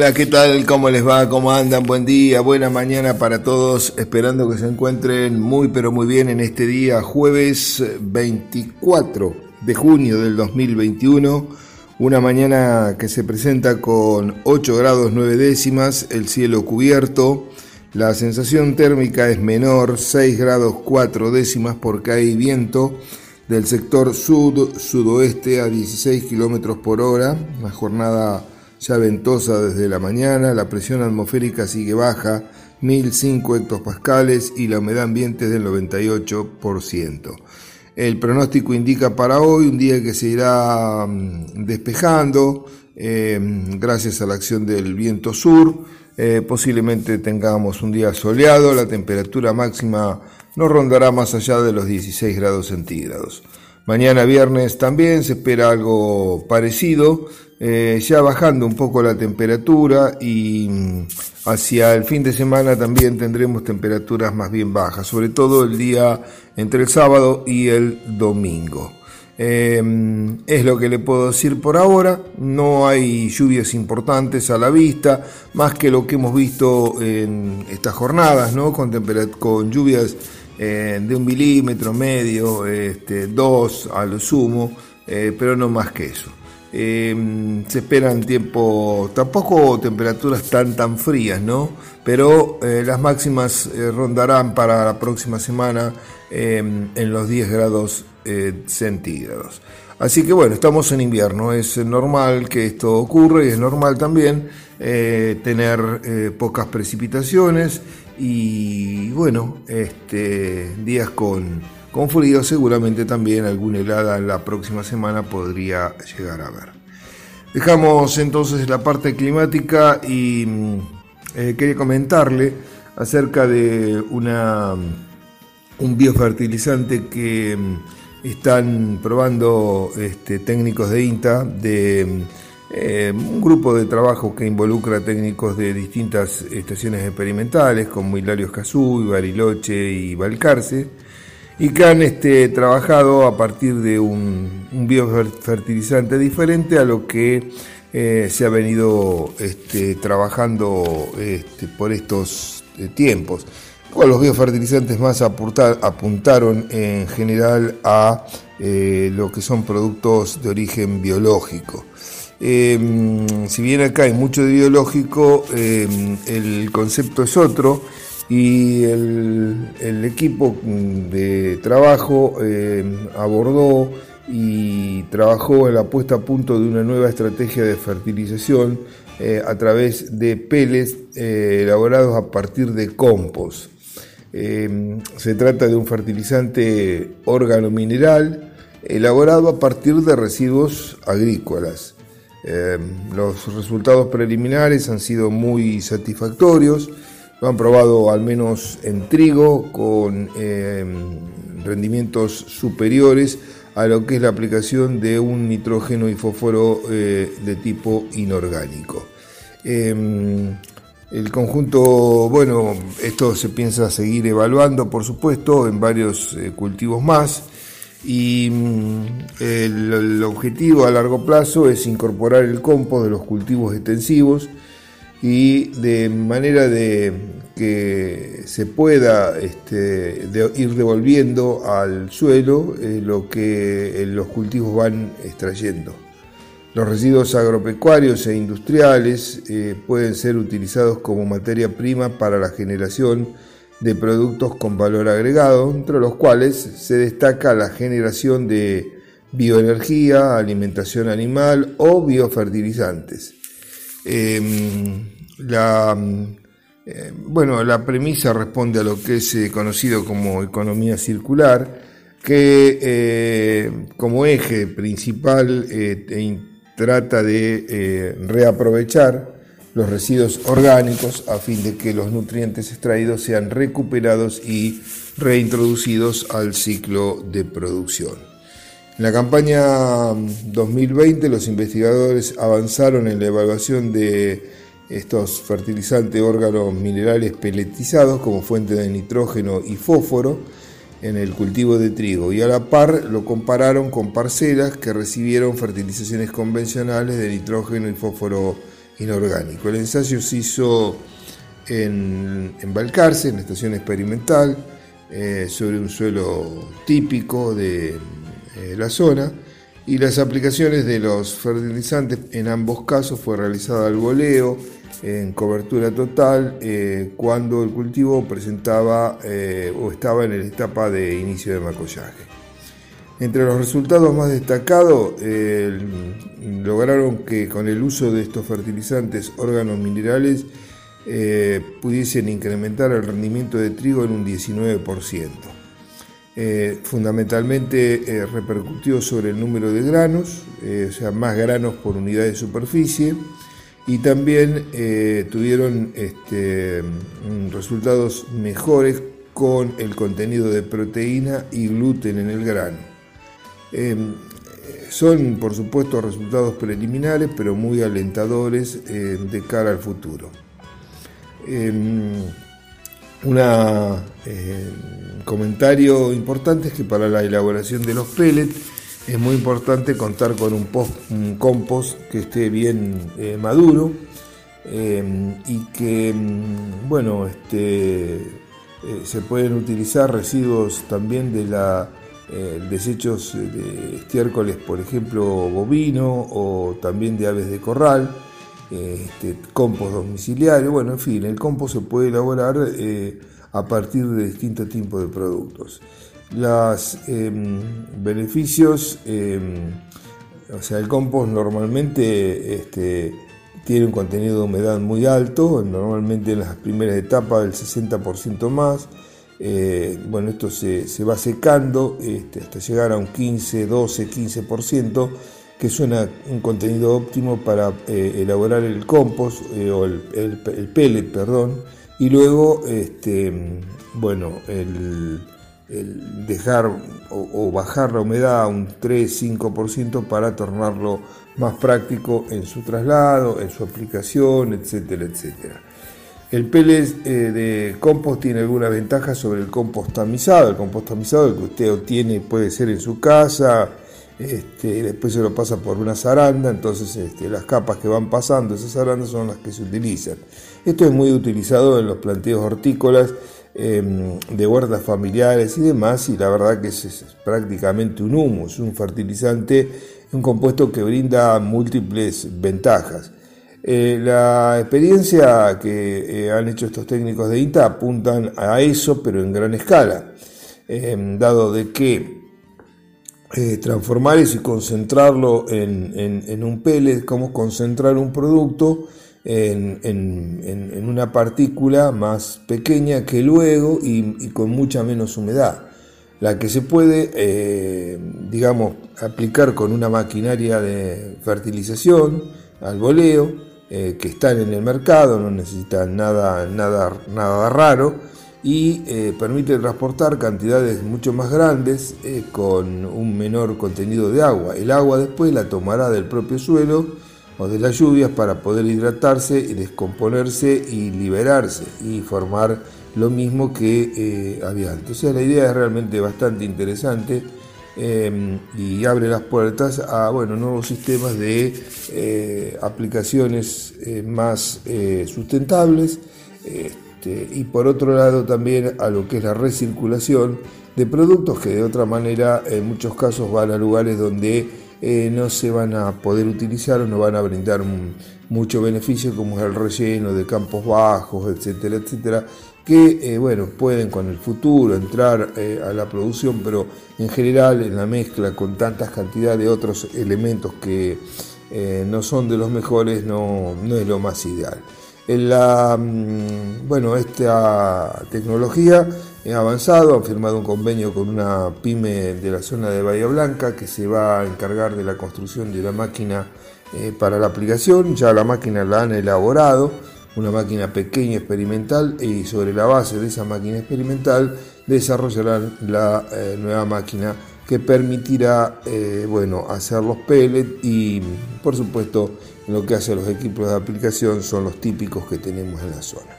Hola, ¿qué tal? ¿Cómo les va? ¿Cómo andan? Buen día, buena mañana para todos. Esperando que se encuentren muy, pero muy bien en este día, jueves 24 de junio del 2021. Una mañana que se presenta con 8 grados 9 décimas, el cielo cubierto. La sensación térmica es menor, 6 grados 4 décimas porque hay viento del sector sud-sudoeste a 16 kilómetros por hora. Una jornada ya ventosa desde la mañana, la presión atmosférica sigue baja, 1005 hectopascales y la humedad ambiente es del 98%. El pronóstico indica para hoy un día que se irá mm, despejando eh, gracias a la acción del viento sur. Eh, posiblemente tengamos un día soleado, la temperatura máxima no rondará más allá de los 16 grados centígrados. Mañana viernes también se espera algo parecido, eh, ya bajando un poco la temperatura y mm, hacia el fin de semana también tendremos temperaturas más bien bajas, sobre todo el día entre el sábado y el domingo. Em, es lo que le puedo decir por ahora, no hay lluvias importantes a la vista, más que lo que hemos visto en estas jornadas, ¿no? con, con lluvias eh, de un milímetro medio, este, dos a lo sumo, eh, pero no más que eso. Eh, se esperan tiempo, tampoco temperaturas tan tan frías, ¿no? Pero las máximas rondarán para la próxima semana en los 10 grados centígrados. Así que bueno, estamos en invierno, es normal que esto ocurra y es normal también tener pocas precipitaciones y bueno, este, días con con frío seguramente también alguna helada en la próxima semana podría llegar a ver. Dejamos entonces la parte climática y mm, eh, quería comentarle acerca de una, un biofertilizante que mm, están probando este, técnicos de INTA, de mm, eh, un grupo de trabajo que involucra técnicos de distintas estaciones experimentales como Hilario Escazú, Bariloche y Balcarce y que han este, trabajado a partir de un, biofertilizante diferente a lo que eh, se ha venido este, trabajando este, por estos eh, tiempos. los biofertilizantes más apuntaron en general a lo que son productos de origen biológico. Em, si bien acá hay mucho de biológico, em, el concepto es otro y el, equipo de trabajo eh, abordó y trabajó en la puesta a punto de una nueva estrategia de fertilización eh, a través de peles eh, elaborados a partir de compost. se trata de un fertilizante órgano mineral elaborado a partir de residuos agrícolas. Los resultados preliminares han sido muy satisfactorios lo han probado al menos en trigo con eh, rendimientos superiores a lo que es la aplicación de un nitrógeno y fósforo eh, de tipo inorgánico. El conjunto, bueno, esto se piensa seguir evaluando, por supuesto, en varios eh, cultivos más. Y mm, el, objetivo a largo plazo es incorporar el compost de los cultivos extensivos y de manera de que se pueda este, ir devolviendo al suelo eh, lo que eh, los cultivos van extrayendo. Los residuos agropecuarios e industriales eh, pueden ser utilizados como materia prima para la generación de productos con valor agregado, entre los cuales se destaca la generación de bioenergía, alimentación animal o biofertilizantes. Em, la, eh, bueno, la premisa responde a lo que es eh, conocido como economía circular, que eh, como eje principal trata de reaprovechar los residuos orgánicos a fin de que los nutrientes extraídos sean recuperados y reintroducidos al ciclo de producción. En la campaña 2020 los investigadores avanzaron en la evaluación de estos fertilizantes órganos minerales peletizados como fuente de nitrógeno y fósforo en el cultivo de trigo y a la par lo compararon con parcelas que recibieron fertilizaciones convencionales de nitrógeno y fósforo inorgánico. El ensayo se hizo en, en Balcarce, en la estación experimental, eh, sobre un suelo típico de eh, la zona y las aplicaciones de los fertilizantes en ambos casos fue realizada al goleo en cobertura total eh, cuando el cultivo presentaba o estaba en la etapa de inicio de macollaje. Entre los resultados más destacados, lograron que con el uso de estos fertilizantes órganos minerales eh, pudiesen incrementar el rendimiento de trigo en un 19%. Eh, fundamentalmente eh, repercutió sobre el número de granos, o sea, más granos por unidad de superficie, y también tuvieron este, mm, resultados mejores con el contenido de proteína y gluten en el grano. Em, son, por supuesto, resultados preliminares, pero muy alentadores de cara al futuro. Em, un comentario importante es que para la elaboración de los pellets es muy importante contar con un, compost que esté bien eh, maduro em, y que, em, bueno, este, eh, se pueden utilizar residuos también de la desechos de estiércoles, por ejemplo, bovino o también de aves de corral este, compost domiciliario, bueno, en fin, el compost se puede elaborar eh, a partir de distintos tipos de productos. Los em, beneficios, em, o sea, el compost normalmente este, tiene un contenido de humedad muy alto, normalmente en las primeras etapas del 60% más. Eh, bueno, esto se, va secando este, hasta llegar a un 15, 12, 15% que es un contenido óptimo para eh, elaborar el compost eh, o el, el, pellet, perdón, y luego, este, bueno, el, dejar o, bajar la humedad a un 3-5% para tornarlo más práctico en su traslado, en su aplicación, etcétera, etcétera. El pellet eh, de compost tiene algunas ventajas sobre el compost tamizado. El compost tamizado, que usted obtiene, puede ser en su casa, este, después se lo pasa por una zaranda, entonces este, las capas que van pasando esas zarandas son las que se utilizan. Esto es muy utilizado en los planteos hortícolas em, de huertas familiares y demás, y la verdad que es, prácticamente un humus, un fertilizante, un compuesto que brinda múltiples ventajas. Eh, la experiencia que eh, han hecho estos técnicos de INTA apuntan a eso, pero en gran escala, em, dado de que eh, transformar eso y concentrarlo en, un pellet, como concentrar un producto en, una partícula más pequeña que luego y, con mucha menos humedad. La que se puede, digamos, aplicar con una maquinaria de fertilización al voleo, eh, que están en el mercado, no necesitan nada, nada, nada raro y eh, permite transportar cantidades mucho más grandes eh, con un menor contenido de agua. El agua después la tomará del propio suelo o de las lluvias para poder hidratarse y descomponerse y liberarse y formar lo mismo que había antes. O sea, la idea es realmente bastante interesante y abre las puertas a bueno, nuevos sistemas de aplicaciones más sustentables este, y por otro lado también a lo que es la recirculación de productos que de otra manera en muchos casos van a lugares donde eh, no se van a poder utilizar o no van a brindar mucho beneficio como es el relleno de campos bajos, etcétera, etcétera, que eh, bueno, pueden con el futuro entrar eh, a la producción, pero en general en la mezcla con tantas cantidades de otros elementos que no son de los mejores no, no es lo más ideal. La, mm, bueno, esta tecnología ha avanzado, han firmado un convenio con una pyme de la zona de Bahía Blanca que se va a encargar de la construcción de la máquina eh, para la aplicación. Ya la máquina la han elaborado, una máquina pequeña experimental y sobre la base de esa máquina experimental desarrollarán la eh, nueva máquina que permitirá eh, bueno, hacer los pellets y por supuesto lo que hace los equipos de aplicación son los típicos que tenemos en la zona.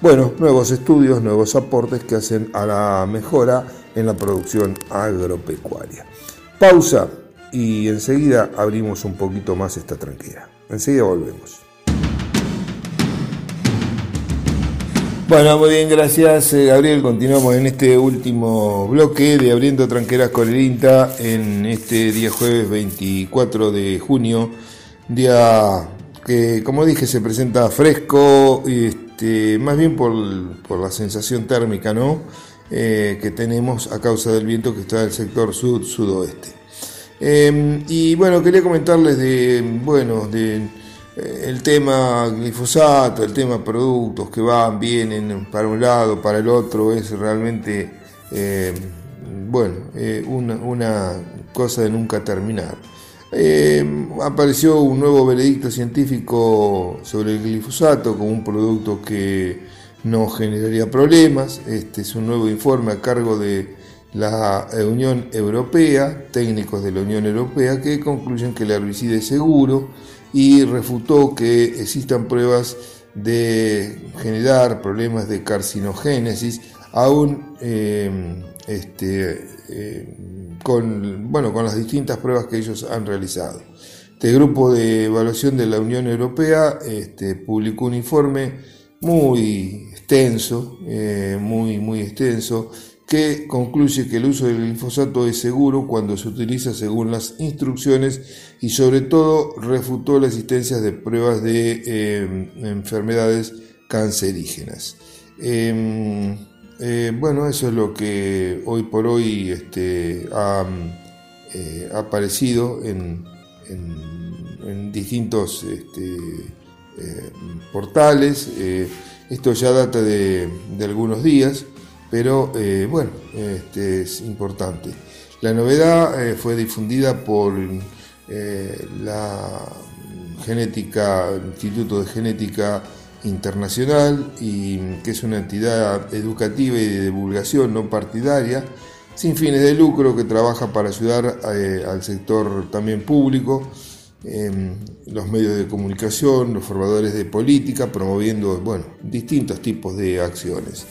Bueno, nuevos estudios, nuevos aportes que hacen a la mejora en la producción agropecuaria. Pausa y enseguida abrimos un poquito más esta tranquera. Enseguida volvemos. Bueno, muy bien, gracias eh, Gabriel. Continuamos en este último bloque de Abriendo Tranqueras con el INTA en este día jueves 24 de junio, día que como dije se presenta fresco, este, más bien por, la sensación térmica ¿no? Eh, que tenemos a causa del viento que está en el sector sud-sudoeste. Em, y bueno, quería comentarles de, bueno, de el tema glifosato, el tema productos que van, vienen para un lado, para el otro, es realmente, eh, bueno, eh, una, cosa de nunca terminar. apareció un nuevo veredicto científico sobre el glifosato como un producto que no generaría problemas. Este es un nuevo informe a cargo de la Unión Europea, técnicos de la Unión Europea, que concluyen que el herbicida es seguro y refutó que existan pruebas de generar problemas de carcinogénesis, aún eh, este, eh, con, bueno, con las distintas pruebas que ellos han realizado. Este grupo de evaluación de la Unión Europea este, publicó un informe muy extenso, eh, muy, muy extenso, que concluye que el uso del glifosato es seguro cuando se utiliza según las instrucciones y sobre todo refutó la existencia de pruebas de eh, enfermedades cancerígenas. Em, eh, bueno, eso es lo que hoy por hoy este, ha eh, aparecido en, distintos este, portales. esto ya data de algunos días pero eh, bueno, este es importante. La novedad eh, fue difundida por eh, la genética, Instituto de Genética Internacional, y, que es una entidad educativa y de divulgación no partidaria, sin fines de lucro, que trabaja para ayudar al sector también público, los medios de comunicación, los formadores de política, promoviendo bueno, distintos tipos de acciones.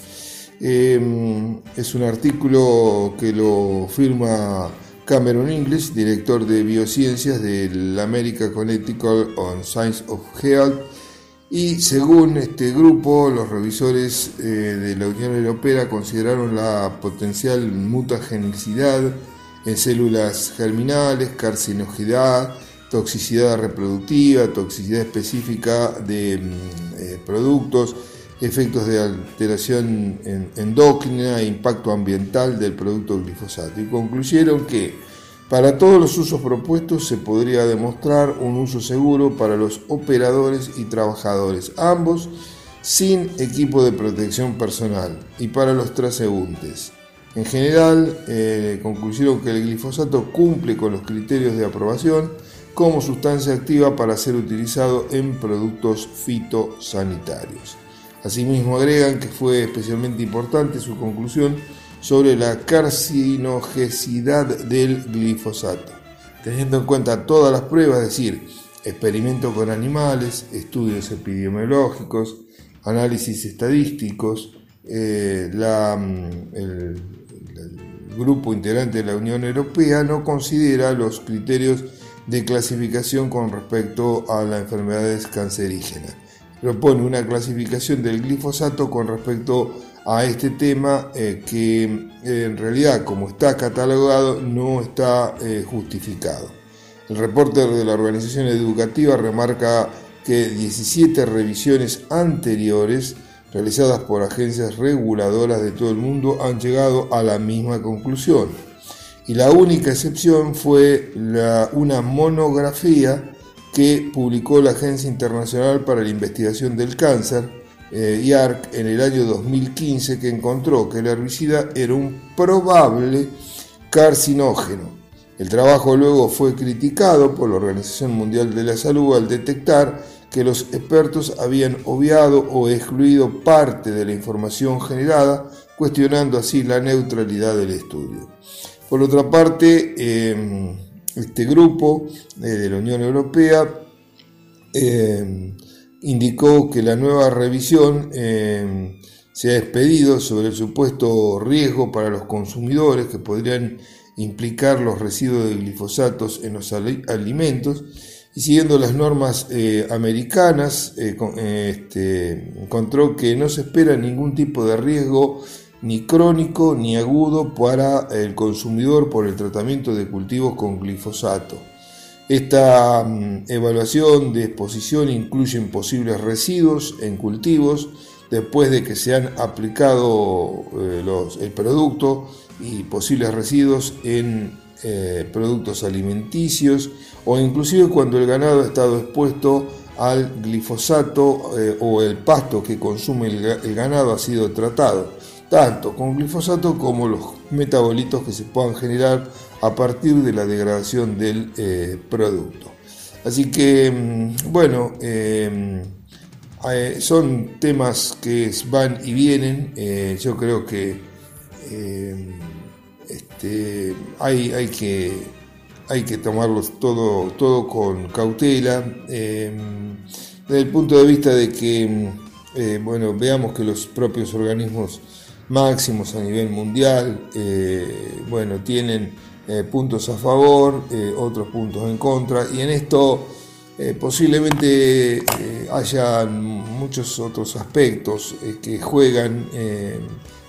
Em, es un artículo que lo firma Cameron English, director de biociencias del American Connecticut on Science of Health. Y según este grupo, los revisores eh, de la Unión Europea consideraron la potencial mutagenicidad en células germinales, carcinogidad, toxicidad reproductiva, toxicidad específica de mm, eh, productos, efectos de alteración endocrina e impacto ambiental del producto glifosato y concluyeron que para todos los usos propuestos se podría demostrar un uso seguro para los operadores y trabajadores, ambos sin equipo de protección personal y para los transeúntes. En general, eh, concluyeron que el glifosato cumple con los criterios de aprobación como sustancia activa para ser utilizado en productos fitosanitarios. Asimismo agregan que fue especialmente importante su conclusión sobre la carcinogesidad del glifosato, teniendo en cuenta todas las pruebas, es decir, experimentos con animales, estudios epidemiológicos, análisis estadísticos, eh, mm, el, grupo integrante de la Unión Europea no considera los criterios de clasificación con respecto a las enfermedades cancerígenas propone una clasificación del glifosato con respecto a este tema eh, que eh, en realidad como está catalogado no está eh, justificado. El reporte de la organización educativa remarca que 17 revisiones anteriores realizadas por agencias reguladoras de todo el mundo han llegado a la misma conclusión. Y la única excepción fue una monografía que publicó la Agencia Internacional para la Investigación del Cáncer, eh, IARC, en el año 2015, que encontró que el herbicida era un probable carcinógeno. El trabajo luego fue criticado por la Organización Mundial de la Salud al detectar que los expertos habían obviado o excluido parte de la información generada, cuestionando así la neutralidad del estudio. Por otra parte, em, este grupo eh, de la Unión Europea eh, indicó que la nueva revisión eh, se ha expedido sobre el supuesto riesgo para los consumidores que podrían implicar los residuos de glifosatos en los alimentos. Y siguiendo las normas americanas, este, encontró que no se espera ningún tipo de riesgo ni crónico ni agudo para el consumidor por el tratamiento de cultivos con glifosato. Esta mm, evaluación de exposición incluye posibles residuos en cultivos después de que se han aplicado eh, el producto y posibles residuos en eh, productos alimenticios o inclusive cuando el ganado ha estado expuesto al glifosato eh, o el pasto que consume el, ganado ha sido tratado, tanto con glifosato como los metabolitos que se puedan generar a partir de la degradación del eh, producto. Así que, mm, bueno, son temas que van y vienen. yo creo que este, hay, hay, que, hay que tomarlos todo, todo con cautela, em, desde el punto de vista de que, em, eh, bueno, veamos que los propios organismos máximos a nivel mundial, eh, bueno, tienen eh, puntos a favor, otros puntos en contra, y en esto posiblemente haya muchos otros aspectos que juegan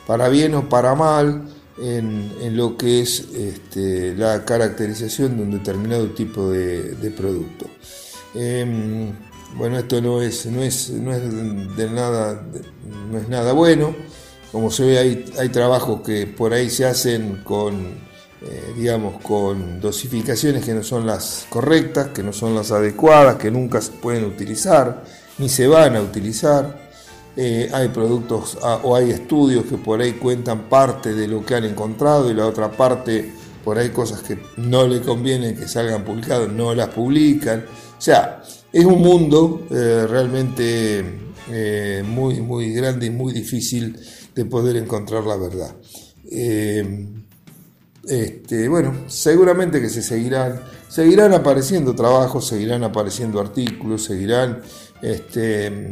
para bien o para mal, en, lo que es este, la caracterización de un determinado tipo de, producto. Em, bueno, esto no es, no es, no es de nada, no es nada bueno. Como se ve, hay, hay trabajos que por ahí se hacen con, eh, digamos, con dosificaciones que no son las correctas, que no son las adecuadas, que nunca se pueden utilizar, ni se van a utilizar. Eh, hay productos ah, o hay estudios que por ahí cuentan parte de lo que han encontrado y la otra parte, por ahí cosas que no le conviene que salgan publicadas, no las publican. O sea, es un mundo eh, realmente muy, muy grande y muy difícil de poder encontrar la verdad. Este, bueno, seguramente que se seguirán, seguirán apareciendo trabajos, seguirán apareciendo artículos, seguirán este,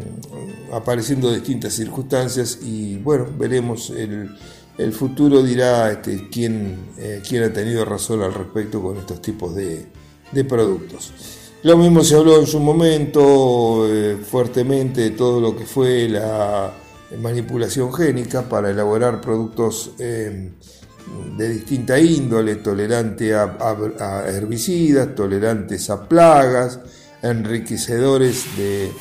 apareciendo distintas circunstancias y bueno, veremos el, el futuro dirá este, quién, eh, quién, ha tenido razón al respecto con estos tipos de, de productos. Lo mismo se habló en su momento eh, fuertemente de todo lo que fue la manipulación génica para elaborar productos eh, de distinta índole, tolerante a herbicidas, tolerantes a plagas, enriquecedores de,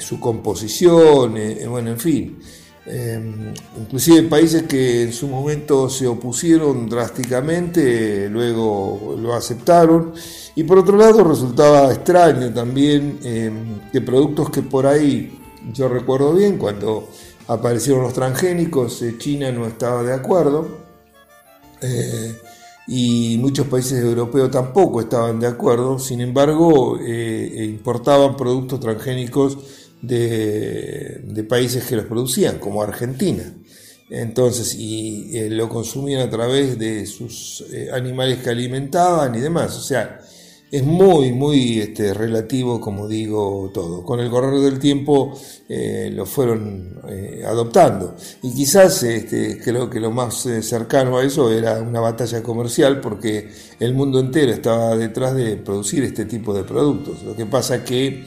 su composición, eh, eh, bueno, en fin. Em, inclusive países que en su momento se opusieron drásticamente, luego lo aceptaron. Y por otro lado resultaba extraño también que productos que por ahí, yo recuerdo bien, cuando aparecieron los transgénicos, eh, China no estaba de acuerdo y muchos países europeos tampoco estaban de acuerdo, sin embargo eh, eh, importaban productos transgénicos de, países que los producían, como Argentina. Entonces, y eh, lo consumían a través de sus animales que alimentaban y demás. O sea, es muy, muy este, relativo, como digo, todo. Con el correr del tiempo eh, lo fueron eh, adoptando. Y quizás este, creo que lo más eh, cercano a eso era una batalla comercial, porque el mundo entero estaba detrás de producir este tipo de productos. Lo que pasa que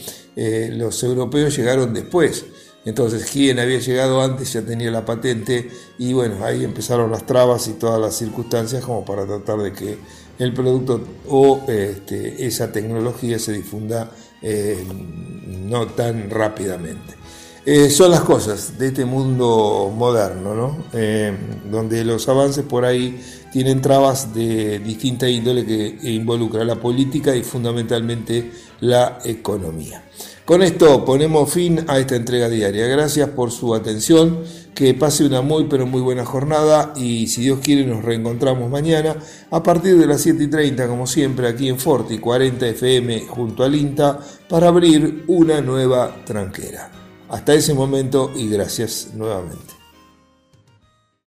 los europeos llegaron después. Entonces, quien había llegado antes ya tenía la patente y bueno, ahí empezaron las trabas y todas las circunstancias como para tratar de que el producto o este, esa tecnología se difunda eh, no tan rápidamente. Eh, son las cosas de este mundo moderno, ¿no? Eh, donde los avances por ahí tienen trabas de distinta índole que involucra la política y fundamentalmente la economía. Con esto ponemos fin a esta entrega diaria. Gracias por su atención, que pase una muy pero muy buena jornada y si Dios quiere nos reencontramos mañana a partir de las 7 y 30 como siempre aquí en Forti 40 FM junto al INTA para abrir una nueva tranquera. Hasta ese momento y gracias nuevamente.